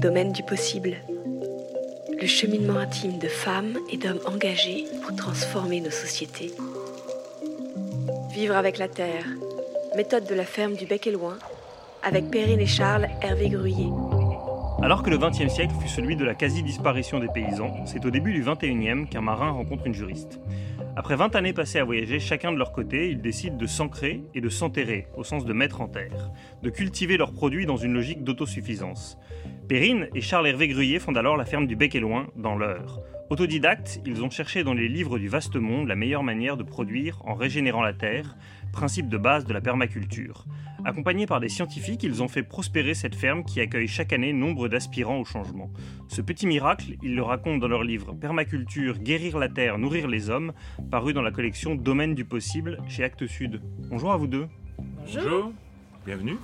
Domaine du possible. Le cheminement intime de femmes et d'hommes engagés pour transformer nos sociétés. Vivre avec la terre. Méthode de la ferme du Bec et Loin. Avec Perrine et Charles Hervé Gruyé. Alors que le XXe siècle fut celui de la quasi-disparition des paysans, c'est au début du XXIe qu'un marin rencontre une juriste. Après 20 années passées à voyager chacun de leur côté, ils décident de s'ancrer et de s'enterrer, au sens de mettre en terre, de cultiver leurs produits dans une logique d'autosuffisance. Perrine et Charles Hervé Gruyé fondent alors la ferme du Bec et Loin, dans l'Eure. Autodidactes, ils ont cherché dans les livres du vaste monde la meilleure manière de produire en régénérant la terre, principe de base de la permaculture. Accompagnés par des scientifiques, ils ont fait prospérer cette ferme qui accueille chaque année nombre d'aspirants au changement. Ce petit miracle, ils le racontent dans leur livre Permaculture, guérir la terre, nourrir les hommes, paru dans la collection Domaine du possible chez Actes Sud. Bonjour à vous deux. Bonjour. Bienvenue.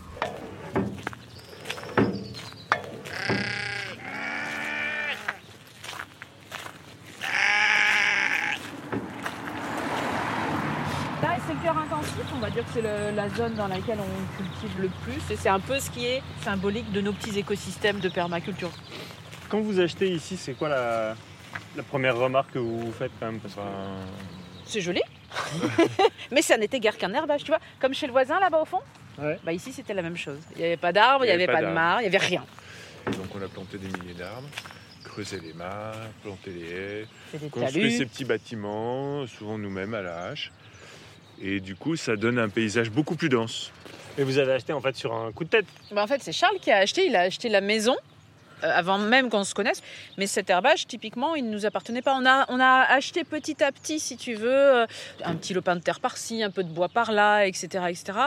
c'est le cœur intensif, on va dire que c'est la zone dans laquelle on cultive le plus et c'est un peu ce qui est symbolique de nos petits écosystèmes de permaculture. Quand vous achetez ici, c'est quoi la, la première remarque que vous faites quand même parce que... C'est joli, mais ça n'était guère qu'un herbage, tu vois, comme chez le voisin là-bas au fond. Ouais. Bah ici c'était la même chose. Il n'y avait pas d'arbres, il n'y avait, pas, de mares, il n'y avait rien. Et donc on a planté des milliers d'arbres, creusé les mares, planté les haies, talus. ces petits bâtiments, souvent nous-mêmes à la hache. Et du coup, ça donne un paysage beaucoup plus dense. Et vous avez acheté en fait sur un coup de tête. Bah, en fait, c'est Charles qui a acheté. Il a acheté la maison euh, avant même qu'on se connaisse. Mais cet herbage, typiquement, il ne nous appartenait pas. On a, on a acheté petit à petit, si tu veux, euh, un petit lopin de terre par-ci, un peu de bois par-là, etc., etc.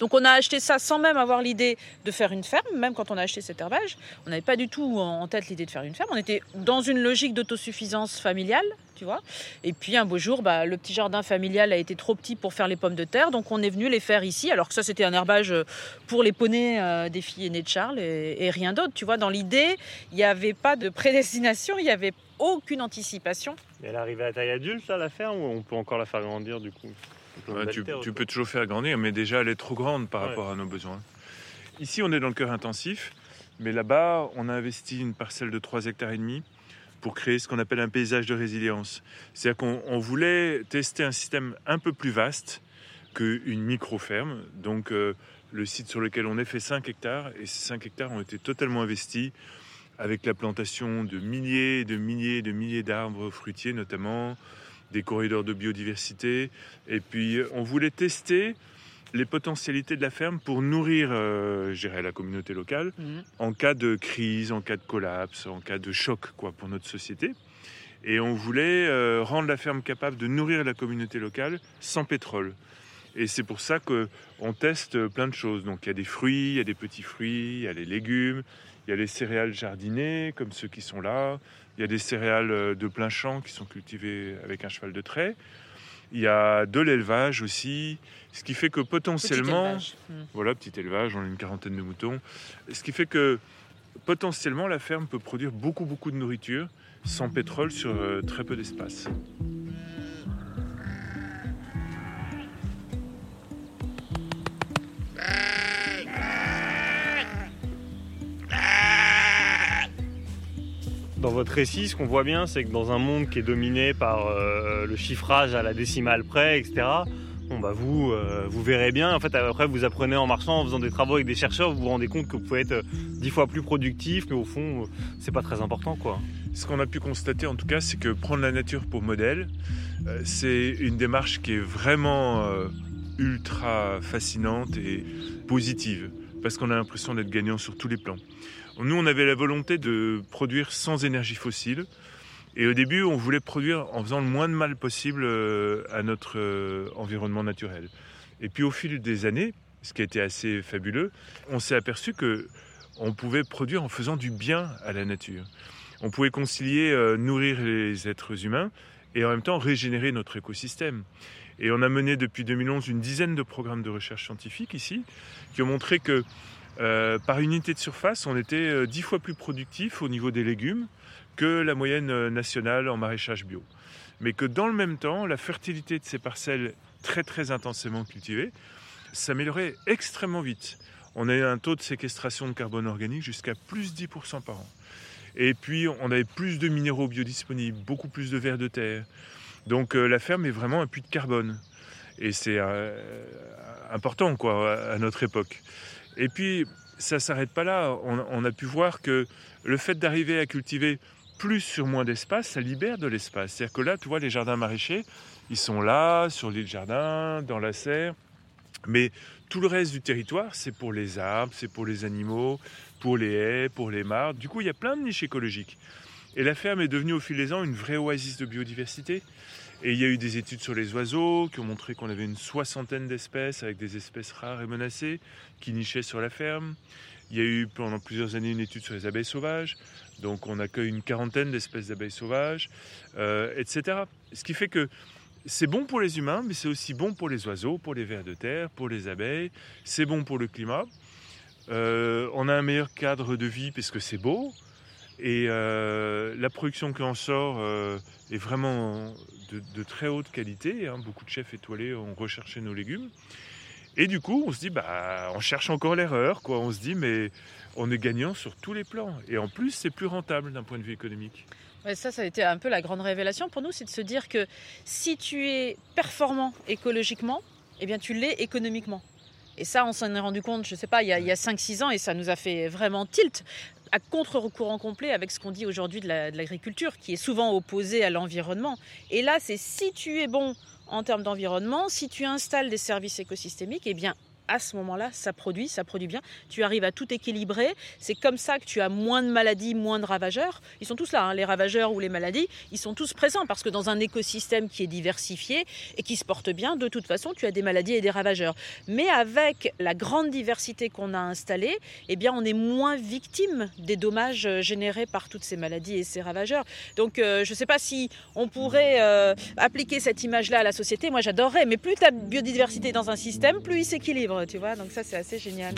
Donc, on a acheté ça sans même avoir l'idée de faire une ferme. Même quand on a acheté cet herbage, on n'avait pas du tout en en tête l'idée de faire une ferme. On était dans une logique d'autosuffisance familiale. Tu vois et puis un beau jour, bah, le petit jardin familial a été trop petit pour faire les pommes de terre, donc on est venu les faire ici. Alors que ça, c'était un herbage euh, pour les poneys euh, des filles aînées de Charles et, et rien d'autre. Tu vois, dans l'idée, il n'y avait pas de prédestination, il n'y avait aucune anticipation. Et elle est arrivée à taille adulte là, la ferme, ou on peut encore la faire grandir du coup? Ouais, tu, tu peux toujours faire grandir, mais déjà elle est trop grande par Ouais. rapport à nos besoins. Ici, on est dans le cœur intensif, mais là-bas, on a investi une parcelle de 3 hectares et demi pour créer ce qu'on appelle un paysage de résilience. C'est-à-dire qu'on on voulait tester un système un peu plus vaste qu'une micro-ferme. Donc, euh, le site sur lequel on est fait 5 hectares, et ces 5 hectares ont été totalement investis avec la plantation de milliers de milliers et de milliers d'arbres fruitiers notamment, des corridors de biodiversité. Et puis, on voulait tester les potentialités de la ferme pour nourrir, euh, je dirais, la communauté locale en cas de crise, en cas de collapse, en cas de choc quoi, pour notre société. Et on voulait euh, rendre la ferme capable de nourrir la communauté locale sans pétrole. Et c'est pour ça qu'on teste plein de choses. Donc il y a des fruits, il y a des petits fruits, il y a les légumes, il y a les céréales jardinées comme ceux qui sont là, il y a des céréales euh, de plein champ qui sont cultivées avec un cheval de trait. Il y a de l'élevage aussi, ce qui fait que potentiellement... élevage. Mm. Voilà, petit élevage, on a une quarantaine de moutons. Ce qui fait que potentiellement la ferme peut produire beaucoup beaucoup de nourriture sans pétrole sur euh, très peu d'espace. Dans votre récit, ce qu'on voit bien, c'est que dans un monde qui est dominé par euh, le chiffrage à la décimale près, etc., bah vous, euh, vous verrez bien. En fait, après, vous apprenez en marchant, en faisant des travaux avec des chercheurs, vous vous rendez compte que vous pouvez être euh, dix fois plus productif, mais au fond, euh, c'est pas très important, quoi. Ce qu'on a pu constater en tout cas, c'est que prendre la nature pour modèle, c'est une démarche qui est vraiment ultra fascinante et positive, parce qu'on a l'impression d'être gagnant sur tous les plans. Nous, on avait la volonté de produire sans énergie fossile, et au début, on voulait produire en faisant le moins de mal possible euh, à notre euh, environnement naturel. Et puis au fil des années, ce qui a été assez fabuleux, on s'est aperçu que on pouvait produire en faisant du bien à la nature. On pouvait concilier euh, nourrir les êtres humains et en même temps régénérer notre écosystème. Et on a mené depuis 2011 une dizaine de programmes de recherche scientifique ici qui ont montré que par unité de surface, on était dix fois plus productif au niveau des légumes que la moyenne euh, nationale en maraîchage bio. Mais que dans le même temps, la fertilité de ces parcelles très très intensément cultivées s'améliorait extrêmement vite. on a eu un taux de séquestration de carbone organique jusqu'à plus 10% par an. Et puis, on avait plus de minéraux biodisponibles, beaucoup plus de vers de terre. Donc, euh, la ferme est vraiment un puits de carbone. Et c'est euh, important, quoi, à notre époque. Et puis, ça ne s'arrête pas là. On, a pu voir que le fait d'arriver à cultiver plus sur moins d'espace, ça libère de l'espace. C'est-à-dire que là, tu vois, les jardins maraîchers, ils sont là, sur l'île Jardin, dans la serre. Mais tout le reste du territoire, c'est pour les arbres, c'est pour les animaux, pour les haies, pour les mares. Du coup, il y a plein de niches écologiques. Et la ferme est devenue au fil des ans une vraie oasis de biodiversité. Et il y a eu des études sur les oiseaux qui ont montré qu'on avait une soixantaine d'espèces avec des espèces rares et menacées qui nichaient sur la ferme. Il y a eu pendant plusieurs années une étude sur les abeilles sauvages. Donc on accueille une quarantaine d'espèces d'abeilles sauvages, euh, etc. Ce qui fait que c'est bon pour les humains, mais c'est aussi bon pour les oiseaux, pour les vers de terre, pour les abeilles. C'est bon pour le climat. Euh, on a un meilleur cadre de vie parce que c'est beau. Et euh, la production qui en sort est vraiment de, très haute qualité. Hein. Beaucoup de chefs étoilés ont recherché nos légumes. Et du coup, on se dit, bah, on cherche encore l'erreur, quoi. On se dit, mais on est gagnant sur tous les plans. Et en plus, c'est plus rentable d'un point de vue économique. ça, ça a été un peu la grande révélation pour nous, c'est de se dire que si tu es performant écologiquement, eh bien, tu l'es économiquement. Et ça, on s'en est rendu compte, je ne sais pas, il y a, a 5-6 ans, et ça nous a fait vraiment tilt à contre-recourant complet avec ce qu'on dit aujourd'hui de l'agriculture, qui est souvent opposée à l'environnement. Et là, c'est si tu es bon en termes d'environnement, si tu installes des services écosystémiques, eh bien à ce moment-là, ça produit, ça produit bien. Tu arrives à tout équilibrer. C'est comme ça que tu as moins de maladies, moins de ravageurs. Ils sont tous là, hein, les ravageurs ou les maladies. Ils sont tous présents parce que dans un écosystème qui est diversifié et qui se porte bien, de toute façon, tu as des maladies et des ravageurs. Mais avec la grande diversité qu'on a installée, eh bien, on est moins victime des dommages euh, générés par toutes ces maladies et ces ravageurs. Donc, euh, je ne sais pas si on pourrait euh, appliquer cette image-là à la société. Moi, j'adorerais. Mais plus tu as biodiversité dans un système, plus il s'équilibre tu vois. Donc ça, c'est assez génial.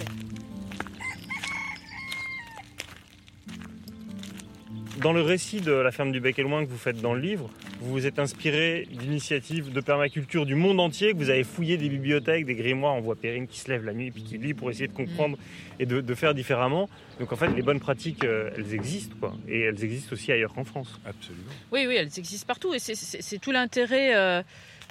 Dans le récit de la ferme du Bec et Loin que vous faites dans le livre, vous vous êtes inspiré d'initiatives de permaculture du monde entier, que vous avez fouillé des bibliothèques, des grimoires. On voit Perrine qui se lève la nuit et puis qui lit pour essayer de comprendre et de, faire différemment. Donc en fait, les bonnes pratiques, euh, elles existent, quoi. Et elles existent aussi ailleurs qu'en France. Absolument. Oui, oui, elles existent partout. Et c'est tout l'intérêt. Euh,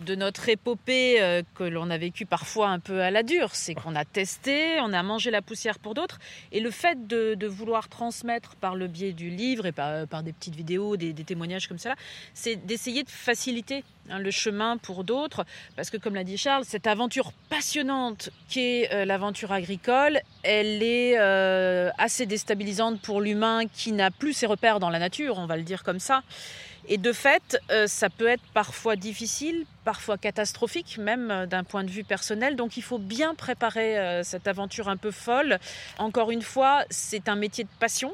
de notre épopée euh, que l'on a vécu parfois un peu à la dure. C'est qu'on a testé, on a mangé la poussière pour d'autres. Et le fait de, vouloir transmettre par le biais du livre et par, des petites vidéos, des, témoignages comme ça, c'est d'essayer de faciliter hein, le chemin pour d'autres. Parce que comme l'a dit Charles, cette aventure passionnante qu'est euh, l'aventure agricole, elle est euh, assez déstabilisante pour l'humain qui n'a plus ses repères dans la nature, on va le dire comme ça. Et de fait, euh, ça peut être parfois difficile, parfois catastrophique, même euh, d'un point de vue personnel. Donc il faut bien préparer euh, cette aventure un peu folle. Encore une fois, c'est un métier de passion.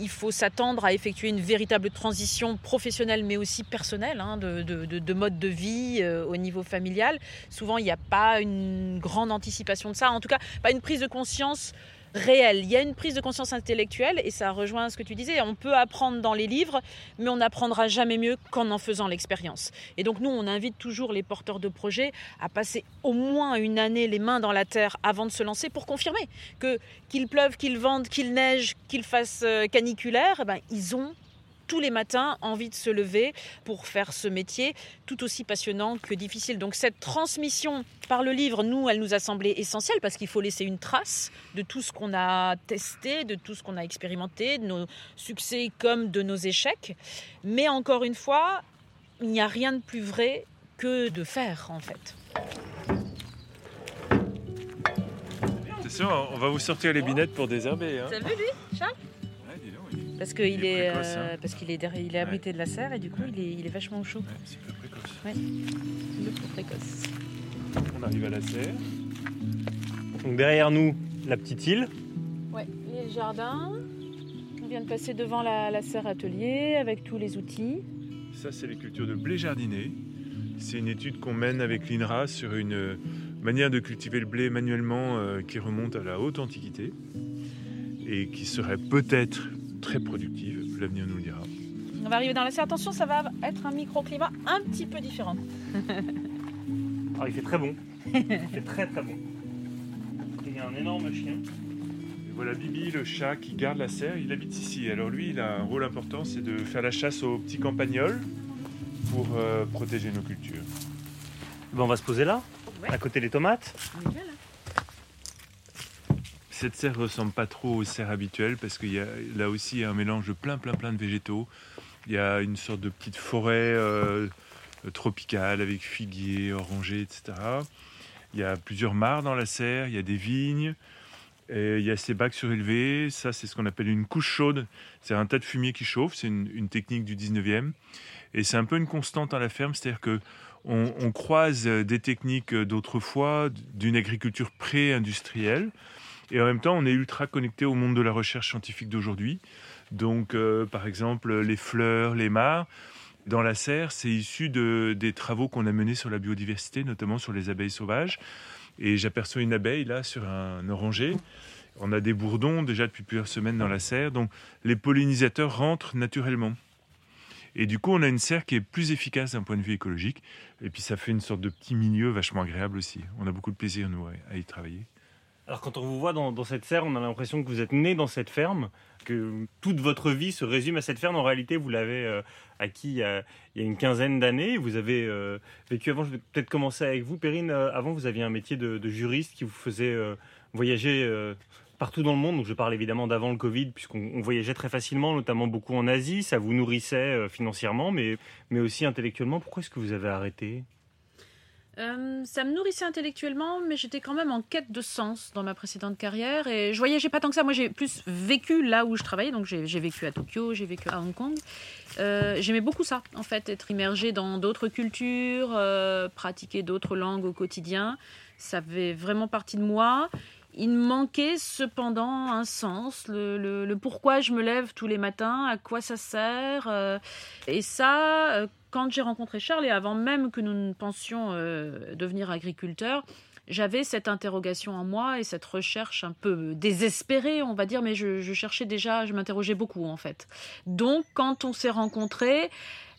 Il faut s'attendre à effectuer une véritable transition professionnelle, mais aussi personnelle, hein, de, de, mode de vie au niveau familial. Souvent, il n'y a pas une grande anticipation de ça. En tout cas, pas une prise de conscience réel. Il y a une prise de conscience intellectuelle et ça rejoint ce que tu disais. On peut apprendre dans les livres, mais on n'apprendra jamais mieux qu'en en faisant l'expérience. Et donc nous, on invite toujours les porteurs de projets à passer au moins une année les mains dans la terre avant de se lancer pour confirmer que qu'il pleuve, qu'il vente, qu'il neige, qu'il fasse euh, caniculaire, eh ben, ils ont tous les matins envie de se lever pour faire ce métier tout aussi passionnant que difficile. Donc cette transmission par le livre, nous, elle nous a semblé essentielle parce qu'il faut laisser une trace de tout ce qu'on a testé, de tout ce qu'on a expérimenté, de nos succès comme de nos échecs. Mais encore une fois, il n'y a rien de plus vrai que de faire en fait. Attention, on va vous sortir les binettes pour désherber. Hein. T'as vu lui, Charles? Parce qu'il est, euh, hein. parce qu'il est, il est abrité de la serre et du coup il, est, il est vachement chaud. c'est peu précoce. Ouais, peu précoce. On arrive à la serre. Donc derrière nous, la petite île. Ouais, le jardin. On vient de passer devant la, la serre atelier avec tous les outils. Ça, c'est les cultures de blé jardiné. C'est une étude qu'on mène avec l'INRA sur une manière de cultiver le blé manuellement euh, qui remonte à la haute antiquité et qui serait peut-être très productive. L'avenir nous le dira. On va arriver dans la serre. Attention, ça va être un microclimat un petit peu différent. Alors, il fait très bon. Il fait très très bon. Il qui est un énorme chien. Et voilà Bibi, le chat qui garde la serre, il habite ici. Alors lui, il a un rôle important, c'est de faire la chasse aux petits campagnols pour euh, protéger nos cultures. Ben, on va se poser là, Ouais. à côté des tomates. Nickel. Cette serre ressemble pas trop aux serres habituelles parce qu'il y a là aussi un mélange de plein plein plein de végétaux. Il y a une sorte de petite forêt euh, tropicale avec figuiers, orangers, etc. Il y a plusieurs mares dans la serre, il y a des vignes, il y a ces bacs surélevés. Ça, c'est ce qu'on appelle une couche chaude. C'est un tas de fumier qui chauffe. C'est une, technique du 19e. Et c'est un peu une constante à la ferme, c'est-à-dire que on, on croise des techniques d'autrefois, d'une agriculture pré-industrielle. Et en même temps, on est ultra connecté au monde de la recherche scientifique d'aujourd'hui. Donc, euh, par exemple, les fleurs, les mares, dans la serre, c'est issu de, des travaux qu'on a menés sur la biodiversité, notamment sur les abeilles sauvages. Et j'aperçois une abeille là sur un oranger. On a des bourdons déjà depuis plusieurs semaines dans la serre, donc les pollinisateurs rentrent naturellement. Et du coup, on a une serre qui est plus efficace d'un point de vue écologique. Et puis, ça fait une sorte de petit milieu vachement agréable aussi. On a beaucoup de plaisir, nous, à y travailler. Alors quand on vous voit dans, cette serre, on a l'impression que vous êtes né dans cette ferme, que toute votre vie se résume à cette ferme. En réalité, vous l'avez euh, acquis il y, a, il y a une quinzaine d'années. Vous avez euh, vécu avant. Je vais peut-être commencer avec vous, Perrine. Euh, avant, vous aviez un métier de, juriste qui vous faisait euh, voyager euh, partout dans le monde. Donc je parle évidemment d'avant le Covid, puisqu'on on voyageait très facilement, notamment beaucoup en Asie. Ça vous nourrissait euh, financièrement, mais, mais aussi intellectuellement. Pourquoi est-ce que vous avez arrêté? Euh, ça me nourrissait intellectuellement, mais j'étais quand même en quête de sens dans ma précédente carrière. Et je voyageais pas tant que ça. Moi, j'ai plus vécu là où je travaillais. Donc, j'ai vécu à Tokyo, j'ai vécu à Hong Kong. Euh, J'aimais beaucoup ça, en fait, être immergé dans d'autres cultures, euh, pratiquer d'autres langues au quotidien. Ça fait vraiment partie de moi. Il me manquait cependant un sens, le, le- pourquoi je me lève tous les matins, à quoi ça sert. et ça, quand j'ai rencontré Charles, et avant même que nous ne pensions euh, devenir agriculteurs, j'avais cette interrogation en moi et cette recherche un peu désespérée, on va dire, mais je, je cherchais déjà, je m'interrogeais beaucoup en fait. Donc, quand on s'est rencontrés,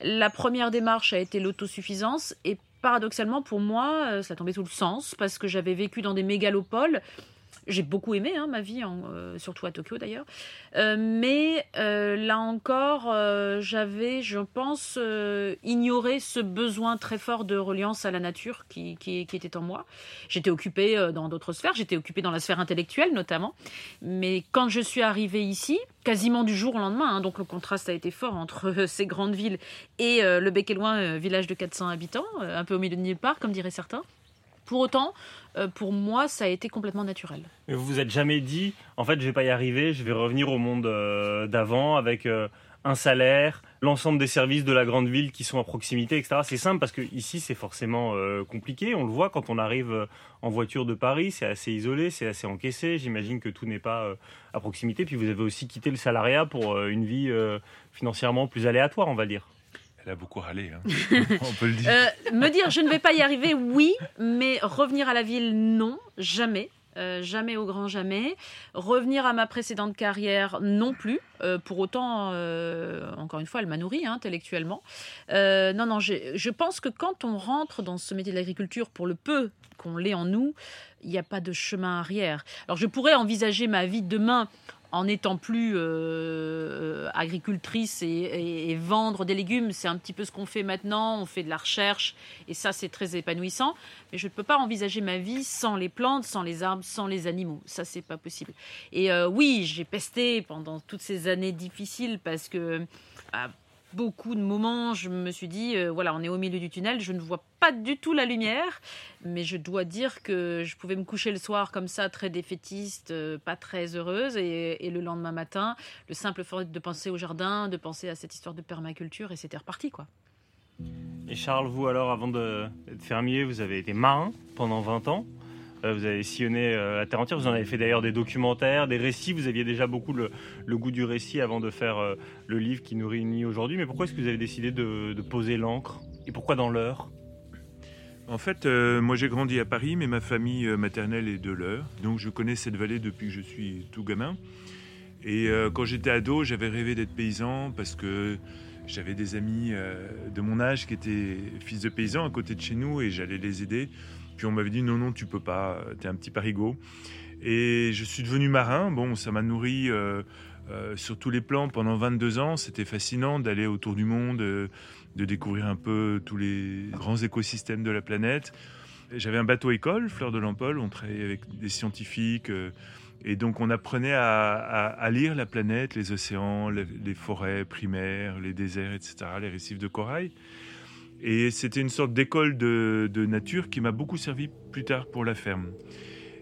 la première démarche a été l'autosuffisance et paradoxalement pour moi, euh, ça tombait sous le sens parce que j'avais vécu dans des mégalopoles. J'ai beaucoup aimé hein, ma vie, euh, surtout à Tokyo d'ailleurs. Euh, mais euh, là encore, j'avais, je pense, ignoré ce besoin très fort de reliance à la nature qui, était en moi. J'étais occupée dans d'autres sphères, j'étais occupée dans la sphère intellectuelle notamment. Mais quand je suis arrivée ici, quasiment du jour au lendemain, hein, donc le contraste a été fort entre ces grandes villes et le bec et loin euh, village de 400 habitants, un peu au milieu de nulle part, comme diraient certains. Pour autant, euh, pour moi, ça a été complètement naturel. Mais vous vous êtes jamais dit, en fait, je vais pas y arriver, je vais revenir au monde euh, d'avant avec euh, un salaire, l'ensemble des services de la grande ville qui sont à proximité, etc. C'est simple parce que ici, c'est forcément compliqué. On le voit quand on arrive en voiture de Paris, c'est assez isolé, c'est assez encaissé. J'imagine que tout n'est pas à proximité. Puis vous avez aussi quitté le salariat pour une vie financièrement plus aléatoire, on va dire. Elle a beaucoup râlé, hein. on peut le dire. Euh, me dire je ne vais pas y arriver, oui, mais revenir à la ville, non, jamais. Euh, jamais au grand jamais. Revenir à ma précédente carrière, non plus. Euh, pour autant, euh, encore une fois, elle m'a nourri hein, intellectuellement. Non, non, je pense que quand on rentre dans ce métier de l'agriculture, pour le peu qu'on l'ait en nous, il n'y a pas de chemin arrière. Alors, je pourrais envisager ma vie demain en étant plus euh, agricultrice et, vendre des légumes, c'est un petit peu ce qu'on fait maintenant. On fait de la recherche et ça, c'est très épanouissant. Mais je ne peux pas envisager ma vie sans les plantes, sans les arbres, sans les animaux. Ça, c'est pas possible. Et euh, oui, j'ai pesté pendant toutes ces années difficiles parce que à beaucoup de moments, je me suis dit, euh, voilà, on est au milieu du tunnel, je ne vois pas du tout la lumière, mais je dois dire que je pouvais me coucher le soir comme ça, très défaitiste, euh, pas très heureuse, et, et le lendemain matin, le simple fait de penser au jardin, de penser à cette histoire de permaculture, et c'était reparti, quoi. Et Charles, vous alors, avant d'être fermier, vous avez été marin pendant 20 ans. Euh, vous avez sillonné euh, la terre entière. Vous en avez fait d'ailleurs des documentaires, des récits. Vous aviez déjà beaucoup le, goût du récit avant de faire euh, le livre qui nous réunit aujourd'hui. Mais pourquoi est-ce que vous avez décidé de, poser l'encre? Et pourquoi dans l'heure? En fait, moi j'ai grandi à Paris, mais ma famille maternelle est de l'Eure. Donc je connais cette vallée depuis que je suis tout gamin. Et quand j'étais ado, j'avais rêvé d'être paysan parce que j'avais des amis de mon âge qui étaient fils de paysans à côté de chez nous et j'allais les aider. Puis on m'avait dit non, non, tu peux pas, t'es un petit parigot. Et je suis devenu marin. Bon, ça m'a nourri euh, euh, sur tous les plans pendant 22 ans. C'était fascinant d'aller autour du monde, euh, de découvrir un peu tous les grands écosystèmes de la planète. J'avais un bateau école, Fleur de l'Empole. On travaillait avec des scientifiques. et donc, on apprenait à, lire la planète, les océans, les, forêts primaires, les déserts, etc., les récifs de corail. Et c'était une sorte d'école de, nature qui m'a beaucoup servi plus tard pour la ferme.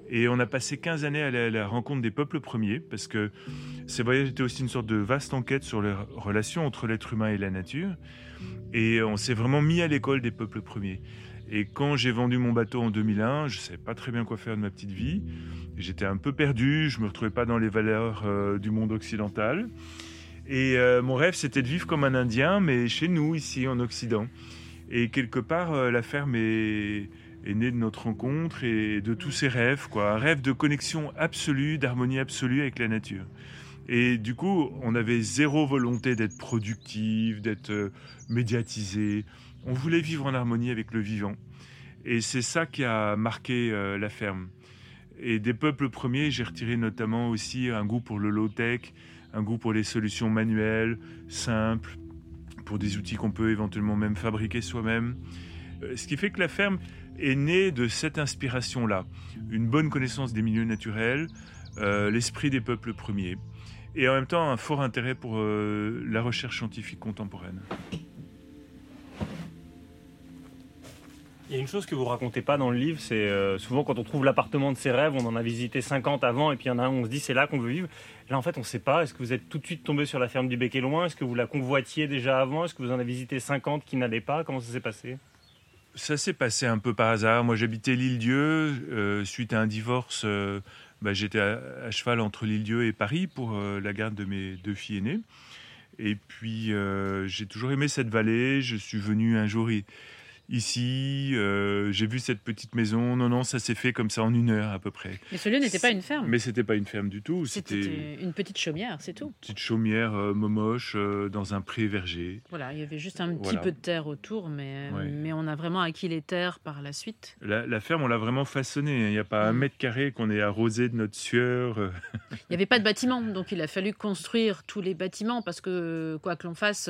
Et on a passé 15 années à la, la rencontre des peuples premiers, parce que ces voyages étaient aussi une sorte de vaste enquête sur les relations entre l'être humain et la nature. Et on s'est vraiment mis à l'école des peuples premiers. Et quand j'ai vendu mon bateau en 2001, je ne savais pas très bien quoi faire de ma petite vie. J'étais un peu perdu, je ne me retrouvais pas dans les valeurs euh, du monde occidental. Et euh, mon rêve, c'était de vivre comme un Indien, mais chez nous, ici, en Occident. Et quelque part, euh, la ferme est, née de notre rencontre et de tous ces rêves, quoi. Un rêve de connexion absolue, d'harmonie absolue avec la nature. Et du coup, on avait zéro volonté d'être productif, d'être euh, médiatisé. On voulait vivre en harmonie avec le vivant. Et c'est ça qui a marqué euh, la ferme. Et des peuples premiers, j'ai retiré notamment aussi un goût pour le low-tech, un goût pour les solutions manuelles, simples, pour des outils qu'on peut éventuellement même fabriquer soi-même. Euh, ce qui fait que la ferme est née de cette inspiration-là. Une bonne connaissance des milieux naturels, euh, l'esprit des peuples premiers, et en même temps un fort intérêt pour euh, la recherche scientifique contemporaine. Il y a une chose que vous racontez pas dans le livre, c'est euh, souvent quand on trouve l'appartement de ses rêves, on en a visité 50 avant et puis il y en a un, on se dit c'est là qu'on veut vivre. Là en fait on ne sait pas. Est-ce que vous êtes tout de suite tombé sur la ferme du Bec et Loin? Est-ce que vous la convoitiez déjà avant? Est-ce que vous en avez visité 50 qui n'allaient pas? Comment ça s'est passé? Ça s'est passé un peu par hasard. Moi j'habitais l'île Dieu. Euh, suite à un divorce, euh, bah, j'étais à, à, cheval entre l'île Dieu et Paris pour la garde de mes deux filles aînées. Et puis j'ai toujours aimé cette vallée. Je suis venu un jour... Y ici, euh, j'ai vu cette petite maison. Non, non, ça s'est fait comme ça en une heure à peu près. Mais ce lieu n'était pas une ferme. Mais c'était pas une ferme du tout. C'était une petite chaumière, c'est tout. Petite chaumière euh, momoche euh, dans un pré verger. Voilà, il y avait juste un petit peu de terre autour, mais, mais on a vraiment acquis les terres par la suite. La, ferme, on l'a vraiment façonnée. Il n'y a pas un mètre carré qu'on ait arrosé de notre sueur. il n'y avait pas de bâtiment, donc il a fallu construire tous les bâtiments parce que quoi que l'on fasse,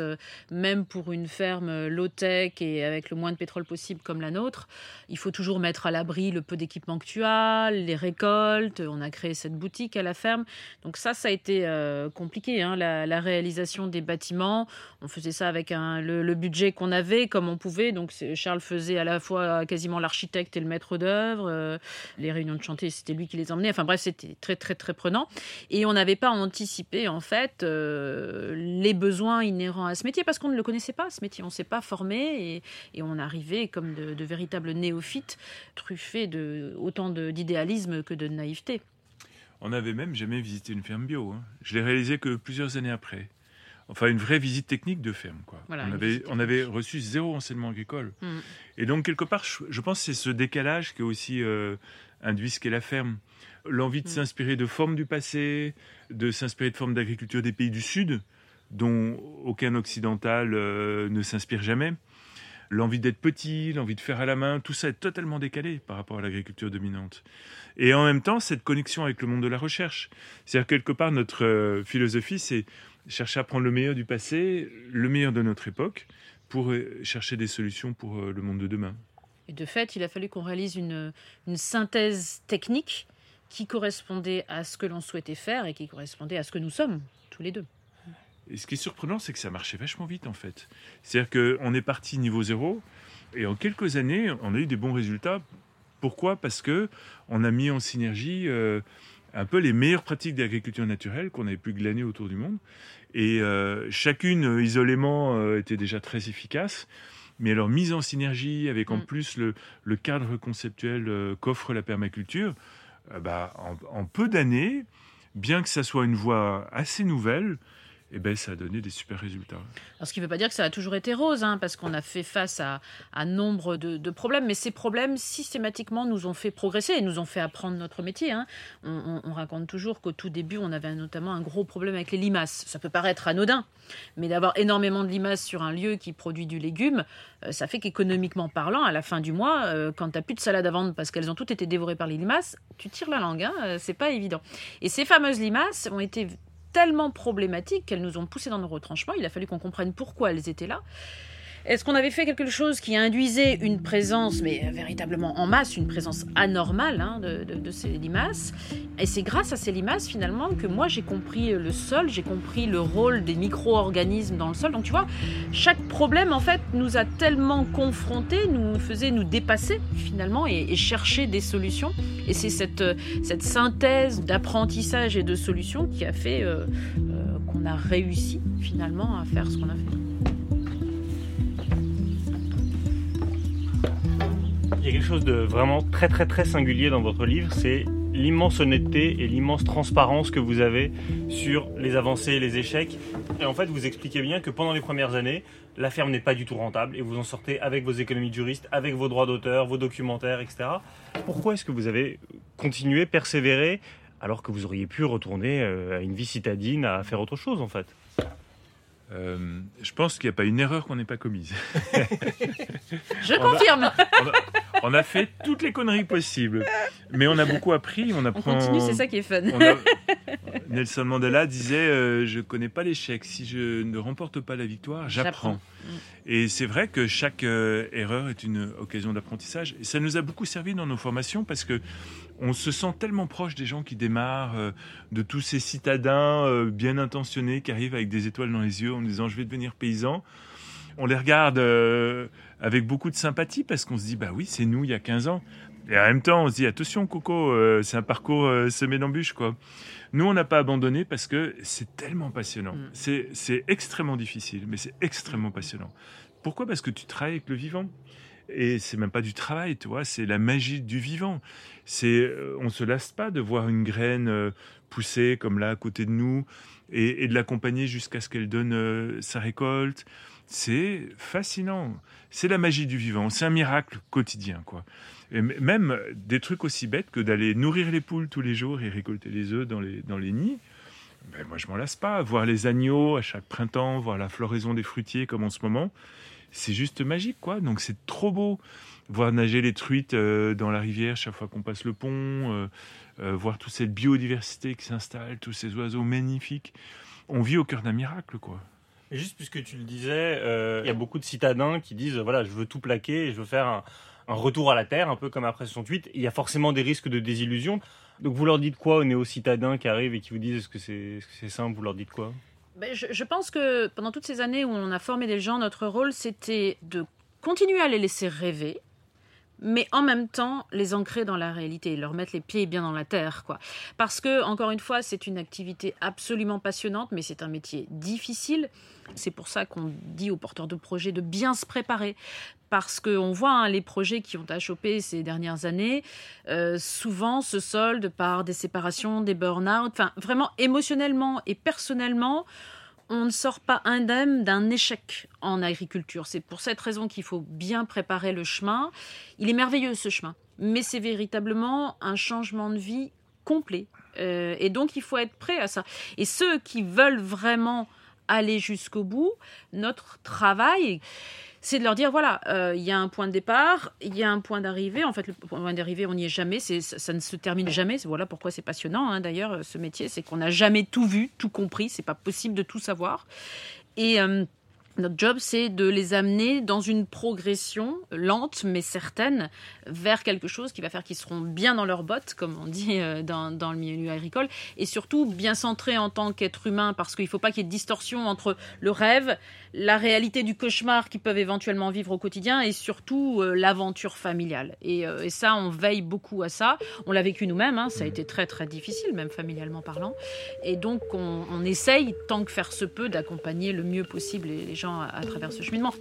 même pour une ferme low-tech et avec le moins de possible comme la nôtre, il faut toujours mettre à l'abri le peu d'équipement que tu as, les récoltes. On a créé cette boutique à la ferme. Donc ça, ça a été euh, compliqué, hein, la, réalisation des bâtiments. On faisait ça avec le, budget qu'on avait, comme on pouvait. Donc Charles faisait à la fois quasiment l'architecte et le maître d'œuvre. Euh, les réunions de chantier, c'était lui qui les emmenait. Enfin bref, c'était très très très prenant. Et on n'avait pas anticipé en fait euh, les besoins inhérents à ce métier parce qu'on ne le connaissait pas, ce métier. On ne s'est pas formé et, et on comme de, véritables néophytes, truffés de autant d'idéalisme que de naïveté. On n'avait même jamais visité une ferme bio. Hein. Je l'ai réalisé que plusieurs années après. Enfin, une vraie visite technique de ferme. Quoi. on, avait, on, avait, reçu zéro enseignement agricole. Mm. Et donc, quelque part, je, pense que c'est ce décalage qui a aussi euh, induit ce qu'est la ferme. L'envie de mm. s'inspirer de formes du passé, de s'inspirer de formes d'agriculture des pays du Sud, dont aucun occidental euh, ne s'inspire jamais l'envie d'être petit, l'envie de faire à la main, tout ça est totalement décalé par rapport à l'agriculture dominante. Et en même temps, cette connexion avec le monde de la recherche. C'est-à-dire, quelque part, notre euh, philosophie, c'est chercher à prendre le meilleur du passé, le meilleur de notre époque, pour euh, chercher des solutions pour euh, le monde de demain. Et de fait, il a fallu qu'on réalise une, une synthèse technique qui correspondait à ce que l'on souhaitait faire et qui correspondait à ce que nous sommes, tous les deux. Et ce qui est surprenant, c'est que ça marchait vachement vite en fait. C'est-à-dire qu'on est parti niveau zéro et en quelques années, on a eu des bons résultats. Pourquoi? Parce que on a mis en synergie euh, un peu les meilleures pratiques d'agriculture naturelle qu'on avait pu glaner autour du monde. Et euh, chacune euh, isolément était déjà très efficace. Mais alors mise en synergie avec en mm. plus le, le, cadre conceptuel qu'offre la permaculture, bah, en, en peu d'années, bien que ça soit une voie assez nouvelle, et ben ça a donné des super résultats. Alors, ce qui ne veut pas dire que ça a toujours été rose, hein, parce qu'on a fait face à, à nombre de, problèmes, mais ces problèmes systématiquement nous ont fait progresser et nous ont fait apprendre notre métier. Hein. On, raconte toujours qu'au tout début, on avait notamment un gros problème avec les limaces. Ça peut paraître anodin, mais d'avoir énormément de limaces sur un lieu qui produit du légume, euh, ça fait qu'économiquement parlant, à la fin du mois, euh, quand tu n'as plus de salade à vendre parce qu'elles ont toutes été dévorées par les limaces, tu tires la langue. Hein, euh, c'est pas évident. Et ces fameuses limaces ont été tellement problématiques qu'elles nous ont poussé dans nos retranchements. Il a fallu qu'on comprenne pourquoi elles étaient là. Est-ce qu'on avait fait quelque chose qui induisait une présence, mais véritablement en masse, une présence anormale hein, de, ces limaces? Et c'est grâce à ces limaces, finalement, que moi j'ai compris le sol, j'ai compris le rôle des micro-organismes dans le sol. Donc tu vois, chaque problème, en fait, nous a tellement confrontés, nous faisait nous dépasser, finalement, et, chercher des solutions. Et c'est cette, cette synthèse d'apprentissage et de solutions qui a fait euh, euh, qu'on a réussi, finalement, à faire ce qu'on a fait. Y a quelque chose de vraiment très très très singulier dans votre livre, c'est l'immense honnêteté et l'immense transparence que vous avez sur les avancées et les échecs. Et en fait, vous expliquez bien que pendant les premières années, la ferme n'est pas du tout rentable et vous en sortez avec vos économies de juriste, avec vos droits d'auteur, vos documentaires, etc. Pourquoi est-ce que vous avez continué, persévéré, alors que vous auriez pu retourner à une vie citadine, à faire autre chose en fait? Euh, je pense qu'il n'y a pas une erreur qu'on n'ait pas commise. je on confirme. A, on, a, on, a, fait toutes les conneries possibles, mais on a beaucoup appris. On, apprend, on continue, c'est ça qui est fun. A, Nelson Mandela disait euh, Je connais pas l'échec. Si je ne remporte pas la victoire, j'apprends. Et c'est vrai que chaque euh, erreur est une occasion d'apprentissage. Et ça nous a beaucoup servi dans nos formations parce que on se sent tellement proche des gens qui démarrent, euh, de tous ces citadins bien intentionnés qui arrivent avec des étoiles dans les yeux en disant je vais devenir paysan. On les regarde euh, avec beaucoup de sympathie parce qu'on se dit bah oui c'est nous il y a 15 ans. Et en même temps on se dit attention Coco c'est un parcours semé d'embûches quoi. Nous on n'a pas abandonné parce que c'est tellement passionnant. Mm. C'est extrêmement difficile mais c'est extrêmement passionnant. Pourquoi? Parce que tu travailles avec le vivant. Et c'est même pas du travail, tu vois, c'est la magie du vivant. C'est, euh, on se lasse pas de voir une graine euh, pousser comme là à côté de nous et, et de l'accompagner jusqu'à ce qu'elle donne euh, sa récolte. C'est fascinant. C'est la magie du vivant. C'est un miracle quotidien, quoi. Et même des trucs aussi bêtes que d'aller nourrir les poules tous les jours et récolter les œufs dans les, dans les nids. Ben moi, je m'en lasse pas. Voir les agneaux à chaque printemps, voir la floraison des fruitiers comme en ce moment c'est juste magique, quoi. Donc c'est trop beau. Voir nager les truites euh, dans la rivière chaque fois qu'on passe le pont, euh, euh, voir toute cette biodiversité qui s'installe, tous ces oiseaux magnifiques. On vit au cœur d'un miracle, quoi. Juste puisque tu le disais, il y a beaucoup de citadins qui disent voilà, je veux tout plaquer, je veux faire un, un retour à la terre, un peu comme après 68. Il y a forcément des risques de désillusion. Donc vous leur dites quoi aux néo-citadins qui arrivent et qui vous disent est-ce que c'est est -ce simple Vous leur dites quoi? Ben, je, je, pense que pendant toutes ces années où on a formé des gens, notre rôle, c'était de continuer à les laisser rêver, mais en même temps les ancrer dans la réalité, leur mettre les pieds bien dans la terre, quoi. Parce que encore une fois, c'est une activité absolument passionnante, mais c'est un métier difficile. C'est pour ça qu'on dit aux porteurs de projets de bien se préparer, parce qu'on voit hein, les projets qui ont achoppé ces dernières années euh, souvent se soldent par des séparations, des burn-out, enfin vraiment émotionnellement et personnellement on ne sort pas indemne d'un échec en agriculture. C'est pour cette raison qu'il faut bien préparer le chemin. Il est merveilleux ce chemin, mais c'est véritablement un changement de vie complet. Euh, et donc il faut être prêt à ça. Et ceux qui veulent vraiment aller jusqu'au bout, notre travail, c'est de leur dire voilà, euh, il y a un point de départ, il y a un point d'arrivée. En fait, le point d'arrivée, on n'y est jamais, ça ne se termine jamais. Voilà pourquoi c'est passionnant. Hein, d'ailleurs, ce métier, c'est qu'on n'a jamais tout vu, tout compris. C'est pas possible de tout savoir. Et euh, notre job, c'est de les amener dans une progression lente mais certaine vers quelque chose qui va faire qu'ils seront bien dans leurs bottes, comme on dit euh, dans, dans, le milieu agricole, et surtout bien centrés en tant qu'être humain, parce qu'il ne faut pas qu'il y ait de distorsion entre le rêve, la réalité du cauchemar qu'ils peuvent éventuellement vivre au quotidien, et surtout euh, l'aventure familiale. Et, euh, et, ça, on veille beaucoup à ça. On l'a vécu nous-mêmes, hein, ça a été très très difficile, même familialement parlant. Et donc, on, essaye, tant que faire se peut, d'accompagner le mieux possible les, gens à, à travers ce cheminement.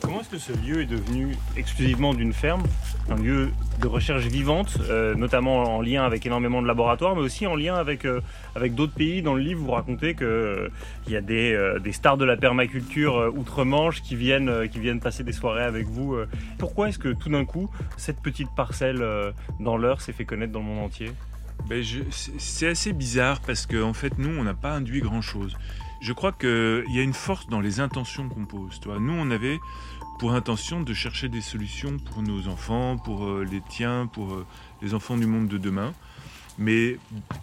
Comment est-ce que ce lieu est devenu exclusivement d'une ferme, un lieu de recherche vivante, euh, notamment en lien avec énormément de laboratoires, mais aussi en lien avec, euh, avec d'autres pays. Dans le livre, vous racontez qu'il euh, y a des, des, stars de la permaculture outre-Manche qui viennent, qui viennent passer des soirées avec vous. Pourquoi est-ce que tout d'un coup, cette petite parcelle dans l'heure s'est fait connaître dans le monde entier? Ben C'est assez bizarre parce qu'en en fait, nous, on n'a pas induit grand-chose. Je crois qu'il y a une force dans les intentions qu'on pose. Toi. Nous, on avait pour intention de chercher des solutions pour nos enfants, pour euh, les tiens, pour euh, les enfants du monde de demain. Mais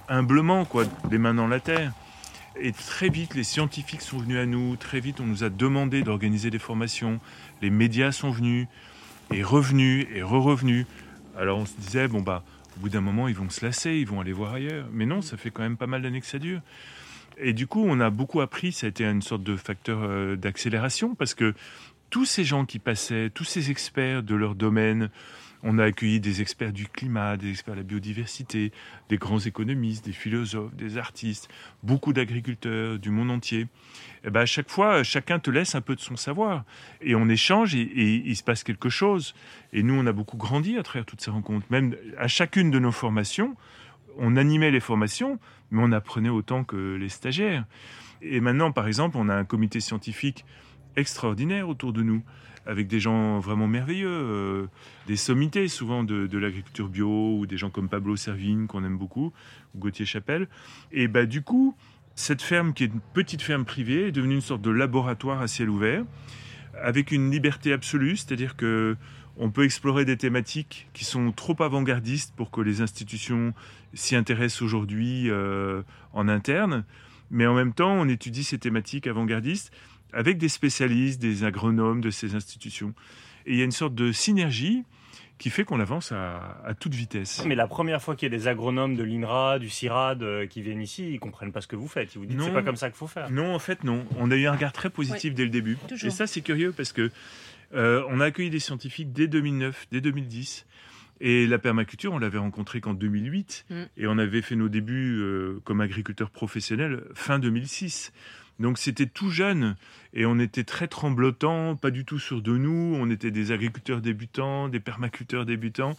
humblement, quoi, les mains dans la terre. Et très vite, les scientifiques sont venus à nous, très vite, on nous a demandé d'organiser des formations, les médias sont venus, et revenus, et re-revenus. Alors on se disait, bon bah, au bout d'un moment, ils vont se lasser, ils vont aller voir ailleurs. Mais non, ça fait quand même pas mal d'années que ça dure. Et du coup, on a beaucoup appris, ça a été une sorte de facteur euh, d'accélération, parce que tous ces gens qui passaient, tous ces experts de leur domaine, on a accueilli des experts du climat, des experts de la biodiversité, des grands économistes, des philosophes, des artistes, beaucoup d'agriculteurs du monde entier. Et eh ben à chaque fois, chacun te laisse un peu de son savoir. Et on échange et, il se passe quelque chose. Et nous, on a beaucoup grandi à travers toutes ces rencontres. Même à chacune de nos formations, on animait les formations, mais on apprenait autant que les stagiaires. Et maintenant, par exemple, on a un comité scientifique extraordinaire autour de nous, avec des gens vraiment merveilleux, euh, des sommités souvent de, l'agriculture bio, ou des gens comme Pablo Servigne, qu'on aime beaucoup, ou Gauthier Chapelle. Et bah, du coup, cette ferme, qui est une petite ferme privée, est devenue une sorte de laboratoire à ciel ouvert, avec une liberté absolue, c'est-à-dire que on peut explorer des thématiques qui sont trop avant-gardistes pour que les institutions s'y intéressent aujourd'hui euh, en interne, mais en même temps, on étudie ces thématiques avant-gardistes avec des spécialistes, des agronomes de ces institutions. Et il y a une sorte de synergie qui fait qu'on avance à, toute vitesse. Mais la première fois qu'il y a des agronomes de l'INRA, du CIRAD euh, qui viennent ici, ils comprennent pas ce que vous faites. Ils vous disent c'est pas comme ça qu'il faut faire. Non, en fait non. On a eu un regard très positif dès le début. Et ça c'est curieux parce que euh, on a accueilli des scientifiques dès 2009, dès 2010. Et la permaculture, on l'avait rencontrée qu'en 2008. Mm. Et on avait fait nos débuts euh, comme agriculteurs professionnels fin 2006. Donc c'était tout jeune et on était très tremblotants, pas du tout sûrs de nous. On était des agriculteurs débutants, des permaculteurs débutants.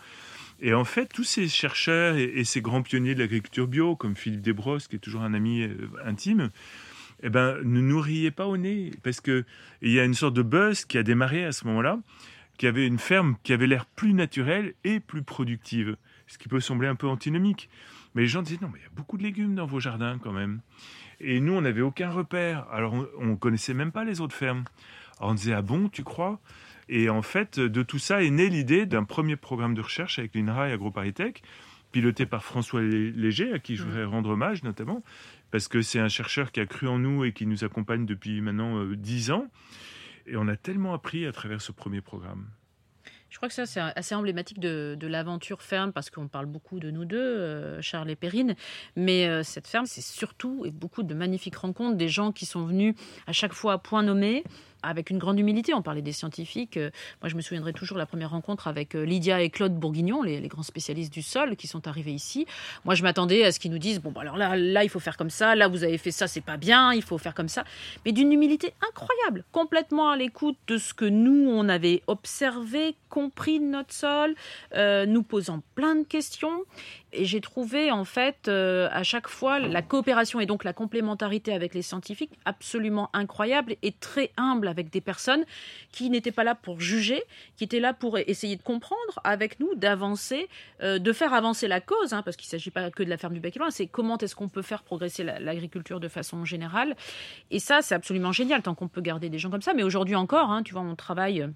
Et en fait, tous ces chercheurs et, ces grands pionniers de l'agriculture bio, comme Philippe Desbrosses, qui est toujours un ami euh, intime, eh ben, ne nous pas au nez. Parce qu'il y a une sorte de buzz qui a démarré à ce moment-là, qui avait une ferme qui avait l'air plus naturelle et plus productive. Ce qui peut sembler un peu antinomique. Mais les gens disaient, non, mais il y a beaucoup de légumes dans vos jardins quand même. Et nous, on n'avait aucun repère. Alors, on ne connaissait même pas les autres fermes. Alors, on disait, ah bon, tu crois? Et en fait, de tout ça est née l'idée d'un premier programme de recherche avec l'INRA et AgroParisTech, piloté par François Léger, à qui je voudrais rendre hommage notamment, parce que c'est un chercheur qui a cru en nous et qui nous accompagne depuis maintenant euh, dix ans. Et on a tellement appris à travers ce premier programme. Je crois que ça, c'est assez emblématique de, l'aventure ferme parce qu'on parle beaucoup de nous deux, euh, Charles et Perrine. Mais euh, cette ferme, c'est surtout et beaucoup de magnifiques rencontres, des gens qui sont venus à chaque fois à point nommé, avec une grande humilité. On parlait des scientifiques. Euh, moi, je me souviendrai toujours la première rencontre avec euh, Lydia et Claude Bourguignon, les, grands spécialistes du sol, qui sont arrivés ici. Moi, je m'attendais à ce qu'ils nous disent bon, bah, alors là, là, il faut faire comme ça. Là, vous avez fait ça, c'est pas bien. Il faut faire comme ça. Mais d'une humilité incroyable, complètement à l'écoute de ce que nous on avait observé, compris de notre sol, euh, nous posant plein de questions. Et j'ai trouvé en fait euh, à chaque fois la coopération et donc la complémentarité avec les scientifiques absolument incroyable et très humble avec des personnes qui n'étaient pas là pour juger, qui étaient là pour essayer de comprendre avec nous, d'avancer, euh, de faire avancer la cause, hein, parce qu'il ne s'agit pas que de la ferme du bec c'est comment est-ce qu'on peut faire progresser l'agriculture de façon générale. Et ça, c'est absolument génial tant qu'on peut garder des gens comme ça. Mais aujourd'hui encore, hein, tu vois, on travaille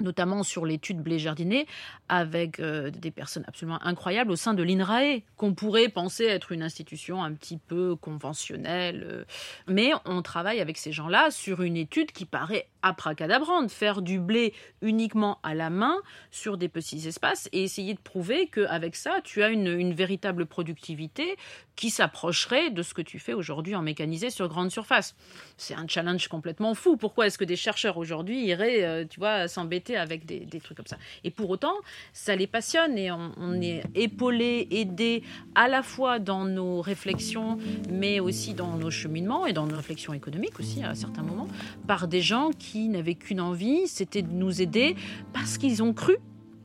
notamment sur l'étude blé jardiné, avec euh, des personnes absolument incroyables au sein de l'INRAE, qu'on pourrait penser être une institution un petit peu conventionnelle. Euh. mais on travaille avec ces gens-là sur une étude qui paraît abracadabrante, faire du blé uniquement à la main sur des petits espaces et essayer de prouver qu'avec ça, tu as une, véritable productivité qui s'approcherait de ce que tu fais aujourd'hui en mécanisé sur grande surface. C'est un challenge complètement fou. Pourquoi est-ce que des chercheurs aujourd'hui iraient, euh, tu vois, s'embêter avec des, des, trucs comme ça? Et pour autant, ça les passionne et on, on est épaulé, aidé à la fois dans nos réflexions, mais aussi dans nos cheminements et dans nos réflexions économiques aussi à certains moments, par des gens qui n'avaient qu'une envie, c'était de nous aider parce qu'ils ont cru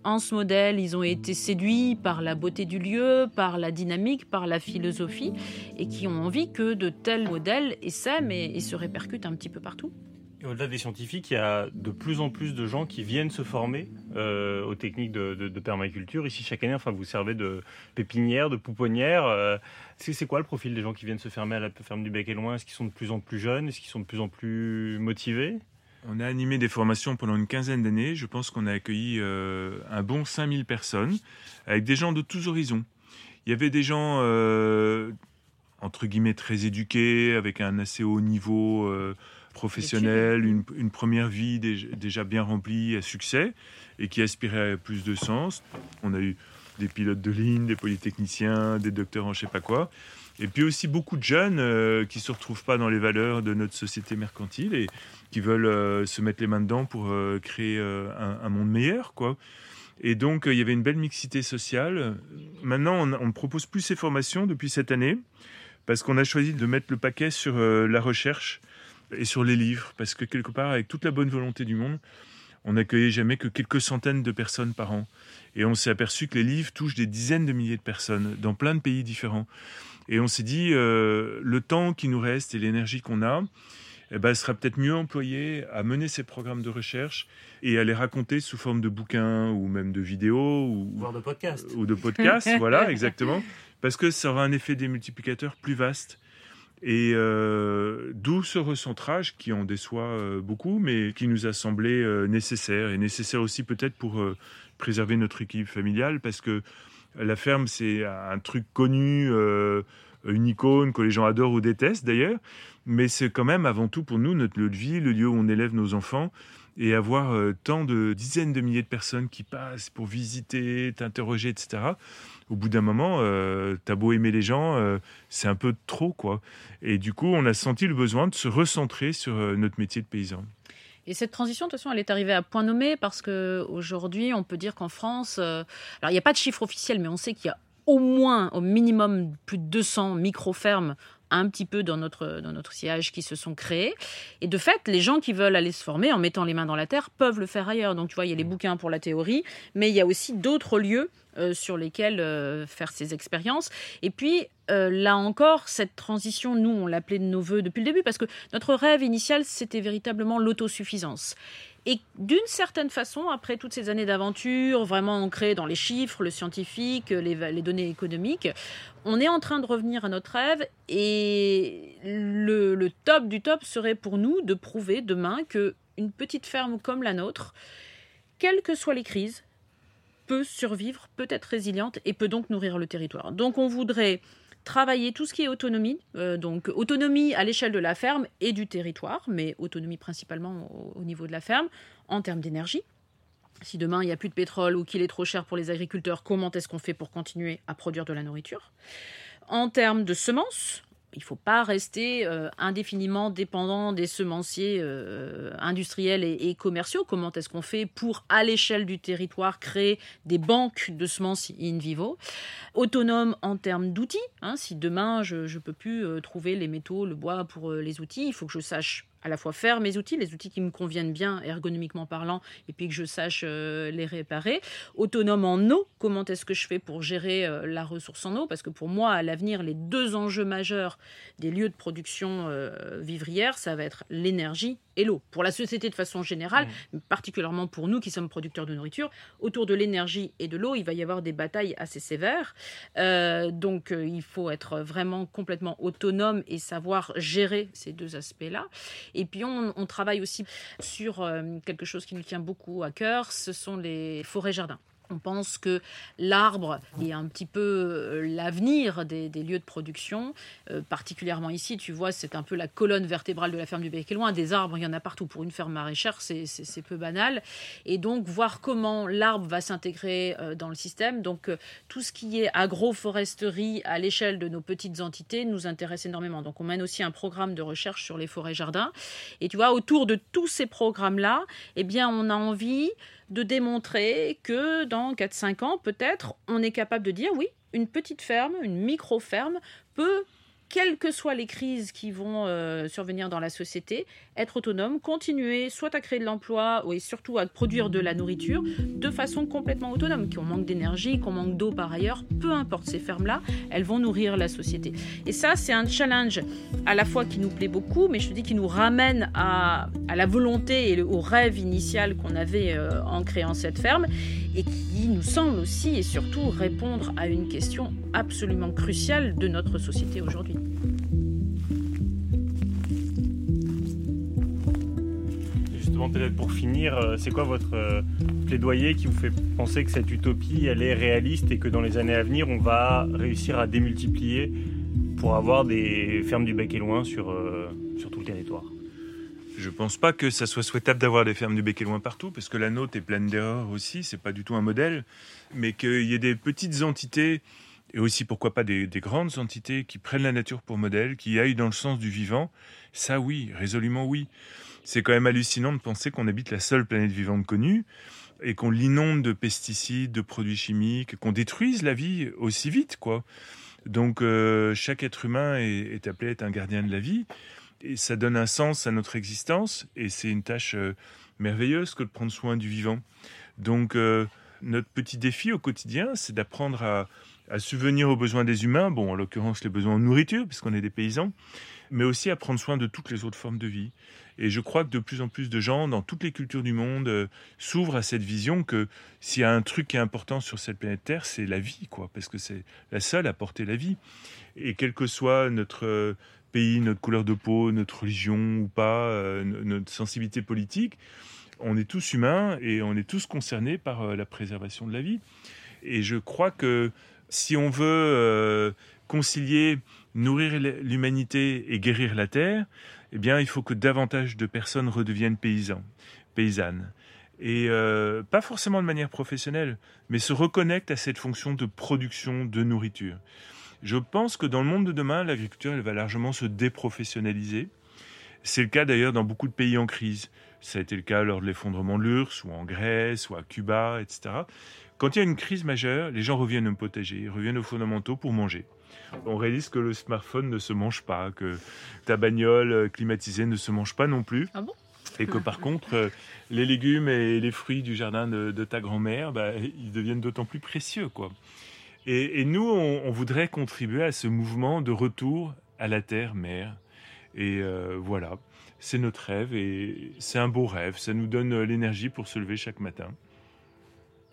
en ce modèle, ils ont été séduits par la beauté du lieu, par la dynamique, par la philosophie, et qui ont envie que de tels modèles essaiment et, se répercutent un petit peu partout. Au-delà des scientifiques, il y a de plus en plus de gens qui viennent se former euh, aux techniques de, permaculture. Ici, chaque année, enfin, vous servez de pépinière, de pouponnière. Euh, c'est quoi le profil des gens qui viennent se fermer à la ferme du Bec et Loin Est-ce qu'ils sont de plus en plus jeunes? Est-ce qu'ils sont de plus en plus motivés? On a animé des formations pendant une quinzaine d'années. Je pense qu'on a accueilli euh, un bon 5000 personnes, avec des gens de tous horizons. Il y avait des gens, euh, entre guillemets, très éduqués, avec un assez haut niveau euh, professionnel, une, première vie déjà bien remplie à succès, et qui aspiraient à plus de sens. On a eu des pilotes de ligne, des polytechniciens, des docteurs en je sais pas quoi. Et puis aussi beaucoup de jeunes euh, qui ne se retrouvent pas dans les valeurs de notre société mercantile et qui veulent euh, se mettre les mains dedans pour euh, créer un, monde meilleur. quoi. Et donc, il y avait une belle mixité sociale. Maintenant, on ne propose plus ces formations depuis cette année parce qu'on a choisi de mettre le paquet sur la recherche et sur les livres. Parce que quelque part, avec toute la bonne volonté du monde, on n'accueillait jamais que quelques centaines de personnes par an. Et on s'est aperçu que les livres touchent des dizaines de milliers de personnes dans plein de pays différents. Et on s'est dit, euh, le temps qui nous reste et l'énergie qu'on a, eh ben, sera peut-être mieux employé à mener ces programmes de recherche et à les raconter sous forme de bouquins ou même de vidéos ou, de podcasts. Ou de podcasts, voilà, exactement. Parce que ça aura un effet démultiplicateur plus vaste. Et euh, d'où ce recentrage qui en déçoit euh, beaucoup, mais qui nous a semblé nécessaire. Et nécessaire aussi peut-être pour préserver notre équilibre familial, parce que la ferme, c'est un truc connu, euh, une icône que les gens adorent ou détestent d'ailleurs, mais c'est quand même avant tout pour nous notre lieu de vie, le lieu où on élève nos enfants. Et avoir euh, tant de dizaines de milliers de personnes qui passent pour visiter, t'interroger, etc. Au bout d'un moment, euh, t'as beau aimer les gens, c'est un peu trop, quoi. Et du coup, on a senti le besoin de se recentrer sur notre métier de paysan. Et cette transition, de toute façon, elle est arrivée à point nommé parce qu'aujourd'hui, on peut dire qu'en France, euh, alors il n'y a pas de chiffre officiel, mais on sait qu'il y a au moins, au minimum, plus de 200 micro-fermes un petit peu dans notre, dans notre sillage qui se sont créés. Et de fait, les gens qui veulent aller se former en mettant les mains dans la terre peuvent le faire ailleurs. Donc tu vois, il y a les bouquins pour la théorie, mais il y a aussi d'autres lieux euh, sur lesquels euh, faire ces expériences. Et puis, euh, là encore, cette transition, nous, on l'appelait de nos voeux depuis le début, parce que notre rêve initial, c'était véritablement l'autosuffisance. Et d'une certaine façon, après toutes ces années d'aventure, vraiment ancrées dans les chiffres, le scientifique, les, données économiques, on est en train de revenir à notre rêve et le, le top du top serait pour nous de prouver demain que une petite ferme comme la nôtre, quelles que soient les crises, peut survivre, peut être résiliente et peut donc nourrir le territoire. Donc on voudrait travailler tout ce qui est autonomie, euh, donc autonomie à l'échelle de la ferme et du territoire, mais autonomie principalement au, niveau de la ferme, en termes d'énergie. Si demain il n'y a plus de pétrole ou qu'il est trop cher pour les agriculteurs, comment est-ce qu'on fait pour continuer à produire de la nourriture? En termes de semences, il ne faut pas rester euh, indéfiniment dépendant des semenciers euh, industriels et, commerciaux. Comment est-ce qu'on fait pour, à l'échelle du territoire, créer des banques de semences in vivo? Autonome en termes d'outils. Hein. si demain, je ne peux plus euh, trouver les métaux, le bois pour les outils, il faut que je sache à la fois faire mes outils, les outils qui me conviennent bien ergonomiquement parlant, et puis que je sache euh, les réparer. Autonome en eau, comment est-ce que je fais pour gérer euh, la ressource en eau? Parce que pour moi, à l'avenir, les deux enjeux majeurs des lieux de production euh, vivrière, ça va être l'énergie et l'eau. Pour la société de façon générale, mmh. particulièrement pour nous qui sommes producteurs de nourriture, autour de l'énergie et de l'eau, il va y avoir des batailles assez sévères. donc il faut être vraiment complètement autonome et savoir gérer ces deux aspects-là. Et puis on, travaille aussi sur euh, quelque chose qui nous tient beaucoup à cœur, ce sont les forêts-jardins. On pense que l'arbre est un petit peu euh, l'avenir des, lieux de production. Euh, particulièrement ici, tu vois, c'est un peu la colonne vertébrale de la ferme du Bec et Loin. Des arbres, il y en a partout. Pour une ferme maraîchère, c'est peu banal. Et donc, voir comment l'arbre va s'intégrer euh, dans le système. Donc, tout ce qui est agroforesterie à l'échelle de nos petites entités nous intéresse énormément. Donc, on mène aussi un programme de recherche sur les forêts-jardins. Et tu vois, autour de tous ces programmes-là, eh bien, on a envie de démontrer que dans 4-5 ans, peut-être, on est capable de dire oui, une petite ferme, une micro-ferme peut quelles que soient les crises qui vont euh, survenir dans la société, être autonome, continuer soit à créer de l'emploi et surtout à produire de la nourriture de façon complètement autonome. Qu'on manque d'énergie, qu'on manque d'eau par ailleurs, peu importe ces fermes-là, elles vont nourrir la société. Et ça, c'est un challenge à la fois qui nous plaît beaucoup, mais je te dis qui nous ramène à, la volonté et au rêve initial qu'on avait euh, en créant cette ferme et qui nous semble aussi et surtout répondre à une question absolument cruciale de notre société aujourd'hui. Justement, peut-être pour finir, euh, c'est quoi votre euh, plaidoyer qui vous fait penser que cette utopie, elle est réaliste et que dans les années à venir, on va réussir à démultiplier pour avoir des fermes du bec et loin sur, euh, sur tout le territoire je ne pense pas que ça soit souhaitable d'avoir des fermes du bec et loin partout, parce que la nôtre est pleine d'erreurs aussi, c'est pas du tout un modèle, mais qu'il y ait des petites entités, et aussi pourquoi pas des, grandes entités qui prennent la nature pour modèle, qui aillent dans le sens du vivant, ça oui, résolument oui. C'est quand même hallucinant de penser qu'on habite la seule planète vivante connue, et qu'on l'inonde de pesticides, de produits chimiques, qu'on détruise la vie aussi vite, quoi. Donc euh, chaque être humain est, est appelé à être un gardien de la vie et ça donne un sens à notre existence et c'est une tâche euh, merveilleuse que de prendre soin du vivant. Donc euh, notre petit défi au quotidien, c'est d'apprendre à, à, subvenir aux besoins des humains, bon en l'occurrence les besoins de nourriture puisqu'on est des paysans, mais aussi à prendre soin de toutes les autres formes de vie. Et je crois que de plus en plus de gens dans toutes les cultures du monde euh, s'ouvrent à cette vision que s'il y a un truc qui est important sur cette planète Terre, c'est la vie, quoi, parce que c'est la seule à porter la vie. Et quel que soit notre notre couleur de peau, notre religion ou pas, euh, notre sensibilité politique. On est tous humains et on est tous concernés par euh, la préservation de la vie. Et je crois que si on veut euh, concilier nourrir l'humanité et guérir la terre, eh bien, il faut que davantage de personnes redeviennent paysans, paysannes. Et pas forcément de manière professionnelle, mais se reconnectent à cette fonction de production de nourriture. Je pense que dans le monde de demain, l'agriculture elle va largement se déprofessionnaliser. C'est le cas d'ailleurs dans beaucoup de pays en crise. Ça a été le cas lors de l'effondrement de l'URSS, ou en Grèce, ou à Cuba, etc. Quand il y a une crise majeure, les gens reviennent au potager, ils reviennent aux fondamentaux pour manger. On réalise que le smartphone ne se mange pas, que ta bagnole climatisée ne se mange pas non plus. Ah bon? Et que par contre, euh, les légumes et les fruits du jardin de, ta grand-mère, bah, ils deviennent d'autant plus précieux. quoi. Et, nous, on, voudrait contribuer à ce mouvement de retour à la terre-mère. Et euh, voilà, c'est notre rêve et c'est un beau rêve. Ça nous donne l'énergie pour se lever chaque matin.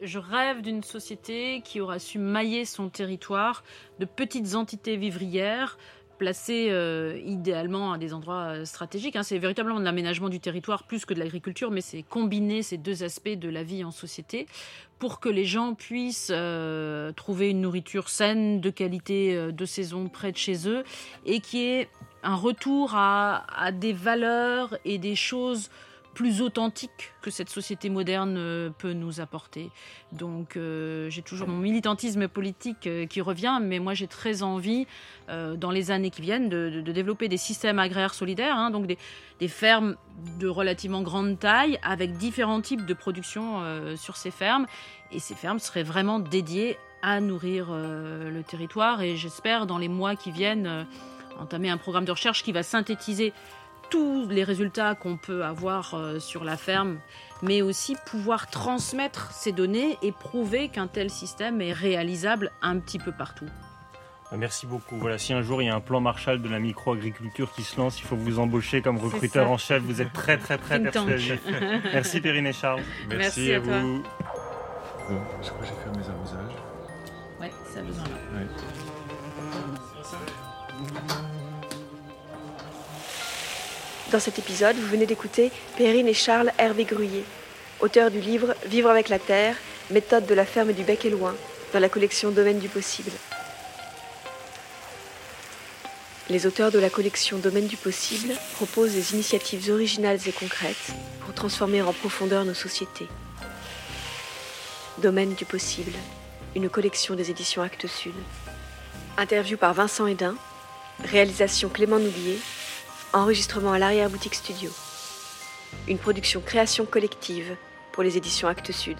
Je rêve d'une société qui aura su mailler son territoire de petites entités vivrières placées euh, idéalement à des endroits euh, stratégiques. Hein. C'est véritablement de l'aménagement du territoire plus que de l'agriculture, mais c'est combiner ces deux aspects de la vie en société pour que les gens puissent euh, trouver une nourriture saine, de qualité, euh, de saison près de chez eux, et qui est un retour à, des valeurs et des choses plus authentiques que cette société moderne euh, peut nous apporter. Donc j'ai toujours mon militantisme politique qui revient, mais moi j'ai très envie, dans les années qui viennent, de, développer des systèmes agraires solidaires, hein, donc des, fermes de relativement grande taille avec différents types de production sur ces fermes et ces fermes seraient vraiment dédiées à nourrir euh, le territoire. Et j'espère, dans les mois qui viennent, euh, entamer un programme de recherche qui va synthétiser tous les résultats qu'on peut avoir euh, sur la ferme, mais aussi pouvoir transmettre ces données et prouver qu'un tel système est réalisable un petit peu partout. Merci beaucoup. Voilà, si un jour il y a un plan Marshall de la microagriculture qui se lance, il faut vous embaucher comme recruteur en chef. Vous êtes très très très persuasif. Merci Perrine et Charles. Merci, à, vous. Je crois que j'ai fait mes arrosages? Ouais, ça a besoin là. Ouais. Dans cet épisode, vous venez d'écouter Perrine et Charles Hervé Gruyé, auteurs du livre Vivre avec la terre, méthode de la ferme du bec et loin, dans la collection Domaine du possible. Les auteurs de la collection Domaine du possible proposent des initiatives originales et concrètes pour transformer en profondeur nos sociétés. Domaine du possible, une collection des éditions Actes Sud. Interview par Vincent Hédin, réalisation Clément Noulier, enregistrement à l'arrière-boutique studio. Une production création collective pour les éditions Actes Sud.